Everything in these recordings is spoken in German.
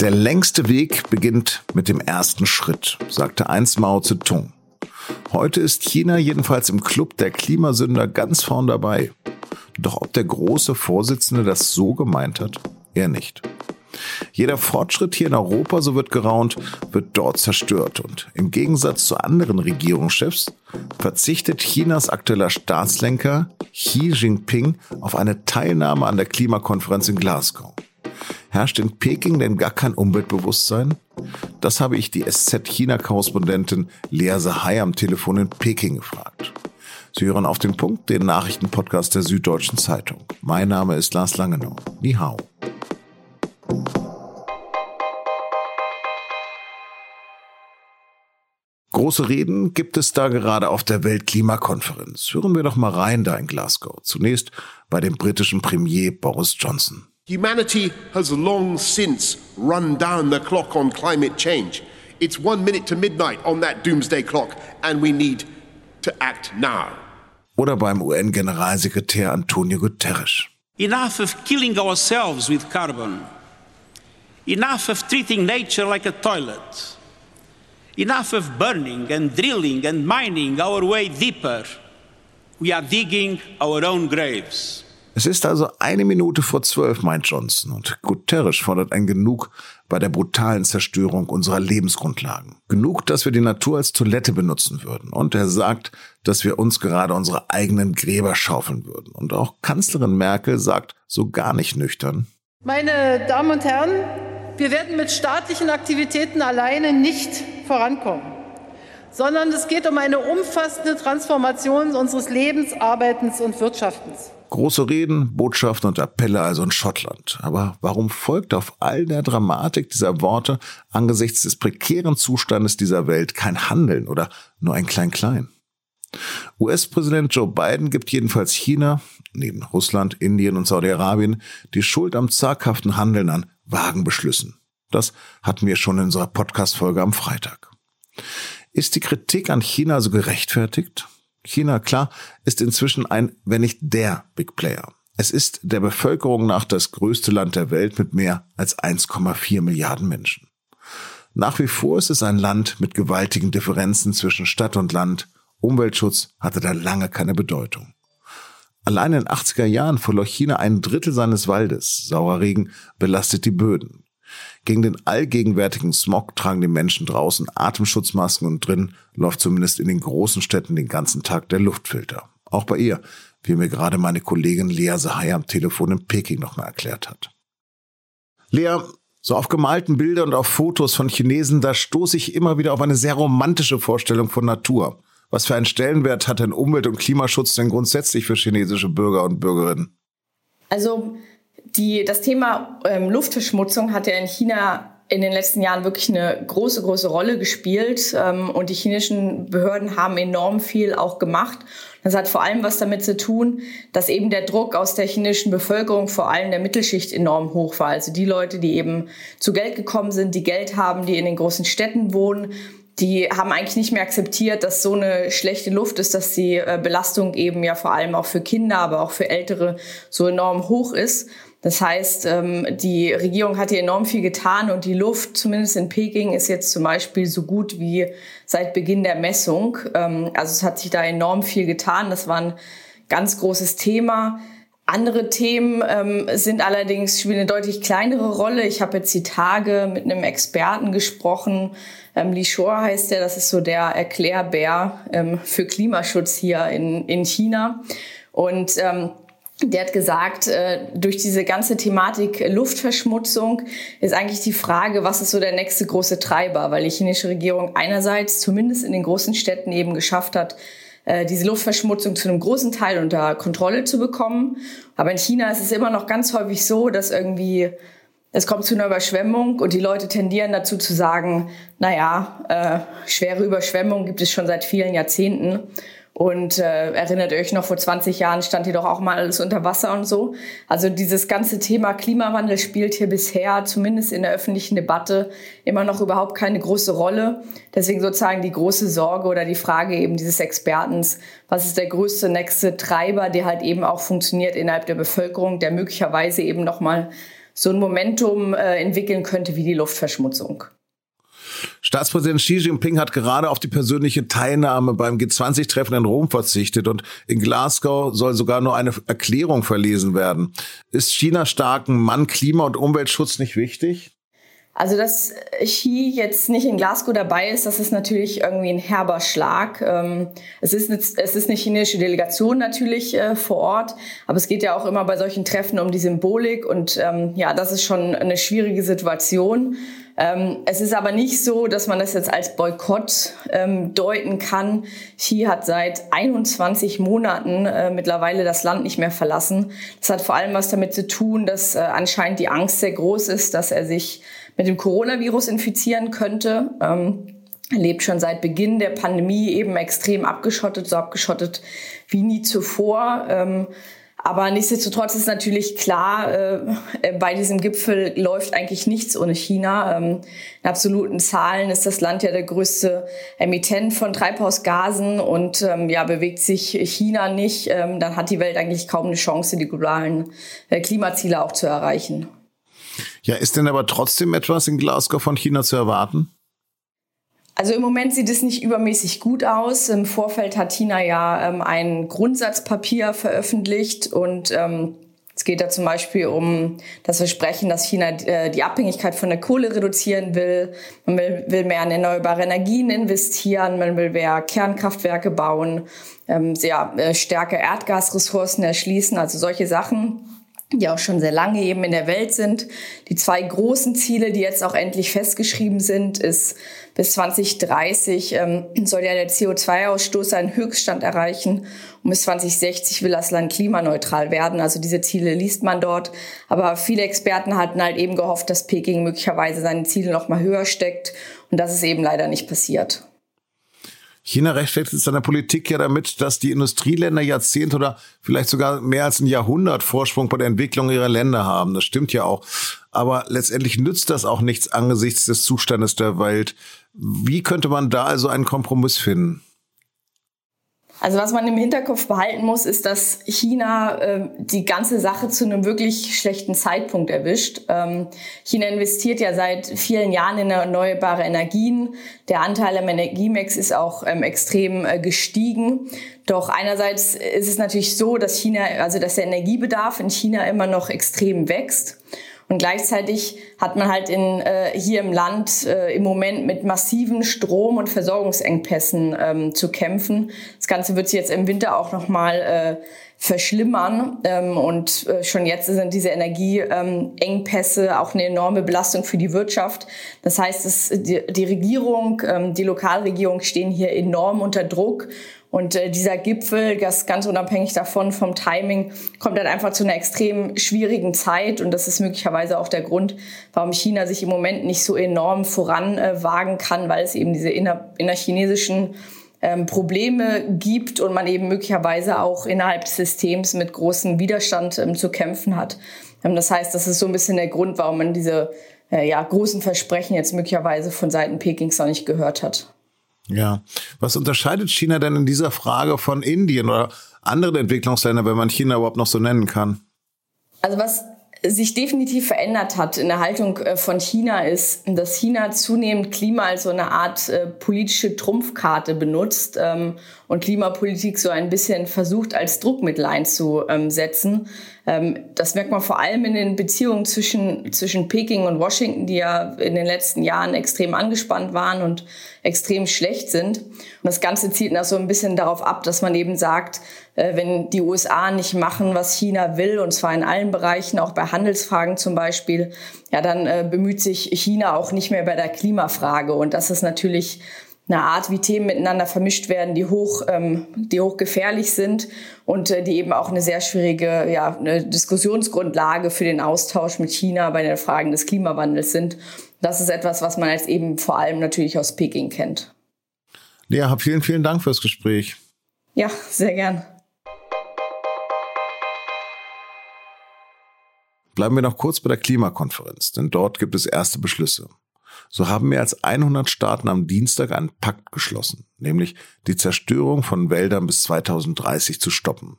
Der längste Weg beginnt mit dem ersten Schritt, sagte einst Mao Zedong. Heute ist China jedenfalls im Club der Klimasünder ganz vorn dabei. Doch ob der große Vorsitzende das so gemeint hat, er nicht. Jeder Fortschritt hier in Europa, so wird geraunt, wird dort zerstört. Und im Gegensatz zu anderen Regierungschefs verzichtet Chinas aktueller Staatslenker Xi Jinping auf eine Teilnahme an der Klimakonferenz in Glasgow. Herrscht in Peking denn gar kein Umweltbewusstsein? Das habe ich die SZ-China-Korrespondentin Lea Sahai am Telefon in Peking gefragt. Sie hören auf den Punkt den Nachrichtenpodcast der Süddeutschen Zeitung. Mein Name ist Lars Langenau. Ni hao. Große Reden gibt es da gerade auf der Weltklimakonferenz. Hören wir doch mal rein da in Glasgow. Zunächst bei dem britischen Premier Boris Johnson. Humanity has long since run down the clock on climate change. It's one minute to midnight on that doomsday clock, and we need to act now. Oder beim UN-Generalsekretär Antonio Guterres. Enough of killing ourselves with carbon. Enough of treating nature like a toilet. Enough of burning and drilling and mining our way deeper. We are digging our own graves. Es ist also eine Minute vor zwölf, meint Johnson, und Guterres fordert ein Genug bei der brutalen Zerstörung unserer Lebensgrundlagen. Genug, dass wir die Natur als Toilette benutzen würden. Und er sagt, dass wir uns gerade unsere eigenen Gräber schaufeln würden. Und auch Kanzlerin Merkel sagt so gar nicht nüchtern. Meine Damen und Herren, wir werden mit staatlichen Aktivitäten alleine nicht vorankommen, sondern es geht um eine umfassende Transformation unseres Lebens, Arbeitens und Wirtschaftens. Große Reden, Botschaften und Appelle also in Schottland. Aber warum folgt auf all der Dramatik dieser Worte angesichts des prekären Zustandes dieser Welt kein Handeln oder nur ein Klein-Klein? US-Präsident Joe Biden gibt jedenfalls China, neben Russland, Indien und Saudi-Arabien, die Schuld am zaghaften Handeln an vagen Beschlüssen. Das hatten wir schon in unserer Podcast-Folge am Freitag. Ist die Kritik an China so gerechtfertigt? China, klar, ist inzwischen ein, wenn nicht der Big Player. Es ist der Bevölkerung nach das größte Land der Welt mit mehr als 1,4 Milliarden Menschen. Nach wie vor ist es ein Land mit gewaltigen Differenzen zwischen Stadt und Land. Umweltschutz hatte da lange keine Bedeutung. Allein in den 80er Jahren verlor China ein Drittel seines Waldes. Saurer Regen belastet die Böden. Gegen den allgegenwärtigen Smog tragen die Menschen draußen Atemschutzmasken und drin läuft zumindest in den großen Städten den ganzen Tag der Luftfilter. Auch bei ihr, wie mir gerade meine Kollegin Lea Sahai am Telefon in Peking nochmal erklärt hat. Lea, so auf gemalten Bildern und auf Fotos von Chinesen, da stoße ich immer wieder auf eine sehr romantische Vorstellung von Natur. Was für einen Stellenwert hat denn Umwelt- und Klimaschutz denn grundsätzlich für chinesische Bürger und Bürgerinnen? Also die, das Thema ähm, Luftverschmutzung hat ja in China in den letzten Jahren wirklich eine große, große Rolle gespielt. Ähm, und die chinesischen Behörden haben enorm viel auch gemacht. Das hat vor allem was damit zu tun, dass eben der Druck aus der chinesischen Bevölkerung, vor allem der Mittelschicht, enorm hoch war. Also die Leute, die eben zu Geld gekommen sind, die Geld haben, die in den großen Städten wohnen, die haben eigentlich nicht mehr akzeptiert, dass so eine schlechte Luft ist, dass die äh, Belastung eben ja vor allem auch für Kinder, aber auch für Ältere so enorm hoch ist. Das heißt, ähm, die Regierung hat hier enorm viel getan und die Luft, zumindest in Peking, ist jetzt zum Beispiel so gut wie seit Beginn der Messung. Ähm, also es hat sich da enorm viel getan. Das war ein ganz großes Thema. Andere Themen ähm, sind allerdings spielen eine deutlich kleinere Rolle. Ich habe jetzt die Tage mit einem Experten gesprochen. Ähm, Li Shore heißt der, das ist so der Erklärbär für Klimaschutz hier in, in China. Und ähm, der hat gesagt, äh, durch diese ganze Thematik Luftverschmutzung ist eigentlich die Frage, was ist so der nächste große Treiber, weil die chinesische Regierung einerseits zumindest in den großen Städten eben geschafft hat, äh, diese Luftverschmutzung zu einem großen Teil unter Kontrolle zu bekommen. Aber in China ist es immer noch ganz häufig so, dass irgendwie es kommt zu einer Überschwemmung und die Leute tendieren dazu zu sagen, naja, äh, schwere Überschwemmung gibt es schon seit vielen Jahrzehnten. Und äh, erinnert euch noch, vor 20 Jahren stand hier doch auch mal alles unter Wasser und so. Also dieses ganze Thema Klimawandel spielt hier bisher, zumindest in der öffentlichen Debatte, immer noch überhaupt keine große Rolle. Deswegen sozusagen die große Sorge oder die Frage eben dieses Expertens, was ist der größte nächste Treiber, der halt eben auch funktioniert innerhalb der Bevölkerung, der möglicherweise eben nochmal so ein Momentum äh, entwickeln könnte wie die Luftverschmutzung. Staatspräsident Xi Jinping hat gerade auf die persönliche Teilnahme beim G20-Treffen in Rom verzichtet und in Glasgow soll sogar nur eine Erklärung verlesen werden. Ist China starken Mann Klima- und Umweltschutz nicht wichtig? Also, dass Xi jetzt nicht in Glasgow dabei ist, das ist natürlich irgendwie ein herber Schlag. Ähm, es ist eine, es ist eine chinesische Delegation natürlich äh, vor Ort, aber es geht ja auch immer bei solchen Treffen um die Symbolik und ähm, ja, das ist schon eine schwierige Situation. Ähm, es ist aber nicht so, dass man das jetzt als Boykott deuten kann. Xi hat seit 21 Monaten äh, mittlerweile das Land nicht mehr verlassen. Das hat vor allem was damit zu tun, dass äh, anscheinend die Angst sehr groß ist, dass er sich mit dem Coronavirus infizieren könnte. Ähm, er lebt schon seit Beginn der Pandemie eben extrem abgeschottet, so abgeschottet wie nie zuvor. Ähm, aber nichtsdestotrotz ist natürlich klar, äh, bei diesem Gipfel läuft eigentlich nichts ohne China. Ähm, in absoluten Zahlen ist das Land ja der größte Emittent von Treibhausgasen und ähm, ja, bewegt sich China nicht, ähm, dann hat die Welt eigentlich kaum eine Chance, die globalen äh, Klimaziele auch zu erreichen. Ja, ist denn aber trotzdem etwas in Glasgow von China zu erwarten? Also im Moment sieht es nicht übermäßig gut aus. Im Vorfeld hat China ja ähm, ein Grundsatzpapier veröffentlicht und ähm, es geht da zum Beispiel um das Versprechen, dass China äh, die Abhängigkeit von der Kohle reduzieren will. Man will, mehr in erneuerbare Energien investieren, man will mehr Kernkraftwerke bauen, ähm, sehr äh, stärker Erdgasressourcen erschließen, also solche Sachen die auch schon sehr lange eben in der Welt sind. Die zwei großen Ziele, die jetzt auch endlich festgeschrieben sind, ist bis 2030 ähm, soll ja der CO2-Ausstoß einen Höchststand erreichen und bis 2060 will das Land klimaneutral werden. Also diese Ziele liest man dort. Aber viele Experten hatten halt eben gehofft, dass Peking möglicherweise seine Ziele noch mal höher steckt und das ist eben leider nicht passiert. China rechtfertigt seine Politik ja damit, dass die Industrieländer Jahrzehnte oder vielleicht sogar mehr als ein Jahrhundert Vorsprung bei der Entwicklung ihrer Länder haben. Das stimmt ja auch. Aber letztendlich nützt das auch nichts angesichts des Zustandes der Welt. Wie könnte man da also einen Kompromiss finden? Also was man im Hinterkopf behalten muss, ist, dass China äh, die ganze Sache zu einem wirklich schlechten Zeitpunkt erwischt. Ähm, China investiert ja seit vielen Jahren in erneuerbare Energien. Der Anteil am Energiemix ist auch ähm, extrem äh, gestiegen. Doch einerseits ist es natürlich so, dass China, also dass der Energiebedarf in China immer noch extrem wächst. Und gleichzeitig hat man halt in, äh, hier im Land äh, im Moment mit massiven Strom- und Versorgungsengpässen ähm, zu kämpfen. Das Ganze wird sich jetzt im Winter auch nochmal äh, verschlimmern. Ähm, und äh, schon jetzt sind diese Energieengpässe ähm, auch eine enorme Belastung für die Wirtschaft. Das heißt, es, die, die Regierung, ähm, die Lokalregierung stehen hier enorm unter Druck. Und äh, dieser Gipfel, das ganz unabhängig davon vom Timing, kommt dann einfach zu einer extrem schwierigen Zeit. Und das ist möglicherweise auch der Grund, warum China sich im Moment nicht so enorm voranwagen äh, kann, weil es eben diese inner, innerchinesischen ähm, Probleme gibt und man eben möglicherweise auch innerhalb des Systems mit großem Widerstand ähm, zu kämpfen hat. Ähm, das heißt, das ist so ein bisschen der Grund, warum man diese äh, ja, großen Versprechen jetzt möglicherweise von Seiten Pekings noch nicht gehört hat. Ja. Was unterscheidet China denn in dieser Frage von Indien oder anderen Entwicklungsländern, wenn man China überhaupt noch so nennen kann? Also was sich definitiv verändert hat in der Haltung äh, von China ist, dass China zunehmend Klima als so eine Art äh, politische Trumpfkarte benutzt ähm, und Klimapolitik so ein bisschen versucht als Druckmittel einzusetzen. Ähm, das merkt man vor allem in den Beziehungen zwischen, zwischen Peking und Washington, die ja in den letzten Jahren extrem angespannt waren und extrem schlecht sind. Und das Ganze zielt nach so ein bisschen darauf ab, dass man eben sagt, äh, wenn die USA nicht machen, was China will, und zwar in allen Bereichen, auch bei Handelsfragen zum Beispiel, ja, dann äh, bemüht sich China auch nicht mehr bei der Klimafrage. Und das ist natürlich eine Art, wie Themen miteinander vermischt werden, die hoch, ähm, die hoch gefährlich sind und äh, die eben auch eine sehr schwierige ja, eine Diskussionsgrundlage für den Austausch mit China bei den Fragen des Klimawandels sind. Das ist etwas, was man als eben vor allem natürlich aus Peking kennt. Lea, vielen, vielen Dank fürs Gespräch. Ja, sehr gern. Bleiben wir noch kurz bei der Klimakonferenz, denn dort gibt es erste Beschlüsse. So haben mehr als 100 Staaten am Dienstag einen Pakt geschlossen, nämlich die Zerstörung von Wäldern bis 2030 zu stoppen.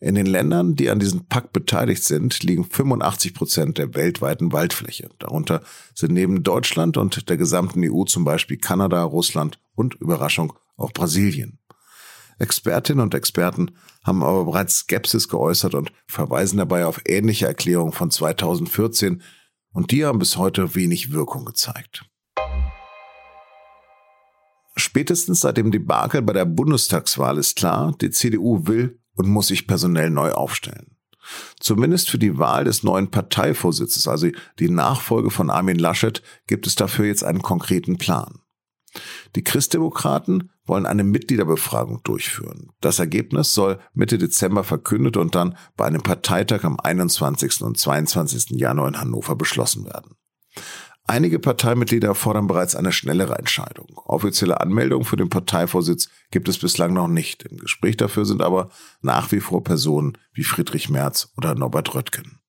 In den Ländern, die an diesem Pakt beteiligt sind, liegen 85 Prozent der weltweiten Waldfläche. Darunter sind neben Deutschland und der gesamten EU zum Beispiel Kanada, Russland und Überraschung auch Brasilien. Expertinnen und Experten haben aber bereits Skepsis geäußert und verweisen dabei auf ähnliche Erklärungen von 2014 und die haben bis heute wenig Wirkung gezeigt. Spätestens seit dem Debakel bei der Bundestagswahl ist klar, die CDU will und muss sich personell neu aufstellen. Zumindest für die Wahl des neuen Parteivorsitzes, also die Nachfolge von Armin Laschet, gibt es dafür jetzt einen konkreten Plan. Die Christdemokraten wollen eine Mitgliederbefragung durchführen. Das Ergebnis soll Mitte Dezember verkündet und dann bei einem Parteitag am 21. und 22. Januar in Hannover beschlossen werden. Einige Parteimitglieder fordern bereits eine schnellere Entscheidung. Offizielle Anmeldungen für den Parteivorsitz gibt es bislang noch nicht. Im Gespräch dafür sind aber nach wie vor Personen wie Friedrich Merz oder Norbert Röttgen.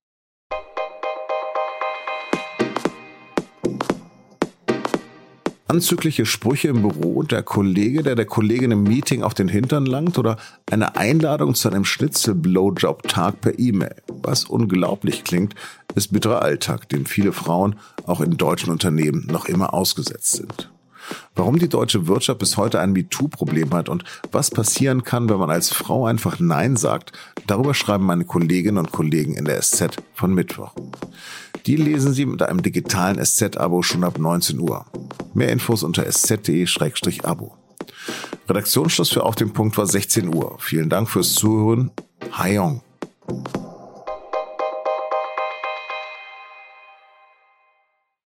Anzügliche Sprüche im Büro und der Kollege, der der Kollegin im Meeting auf den Hintern langt oder eine Einladung zu einem Schnitzel-Blowjob-Tag per E-Mail. Was unglaublich klingt, ist bitterer Alltag, dem viele Frauen auch in deutschen Unternehmen noch immer ausgesetzt sind. Warum die deutsche Wirtschaft bis heute ein MeToo-Problem hat und was passieren kann, wenn man als Frau einfach Nein sagt, darüber schreiben meine Kolleginnen und Kollegen in der SZ von Mittwoch. Die lesen Sie mit einem digitalen SZ-Abo schon ab 19 Uhr. Mehr Infos unter sz.de-abo. Redaktionsschluss für Auf dem Punkt war 16 Uhr. Vielen Dank fürs Zuhören. Hayong.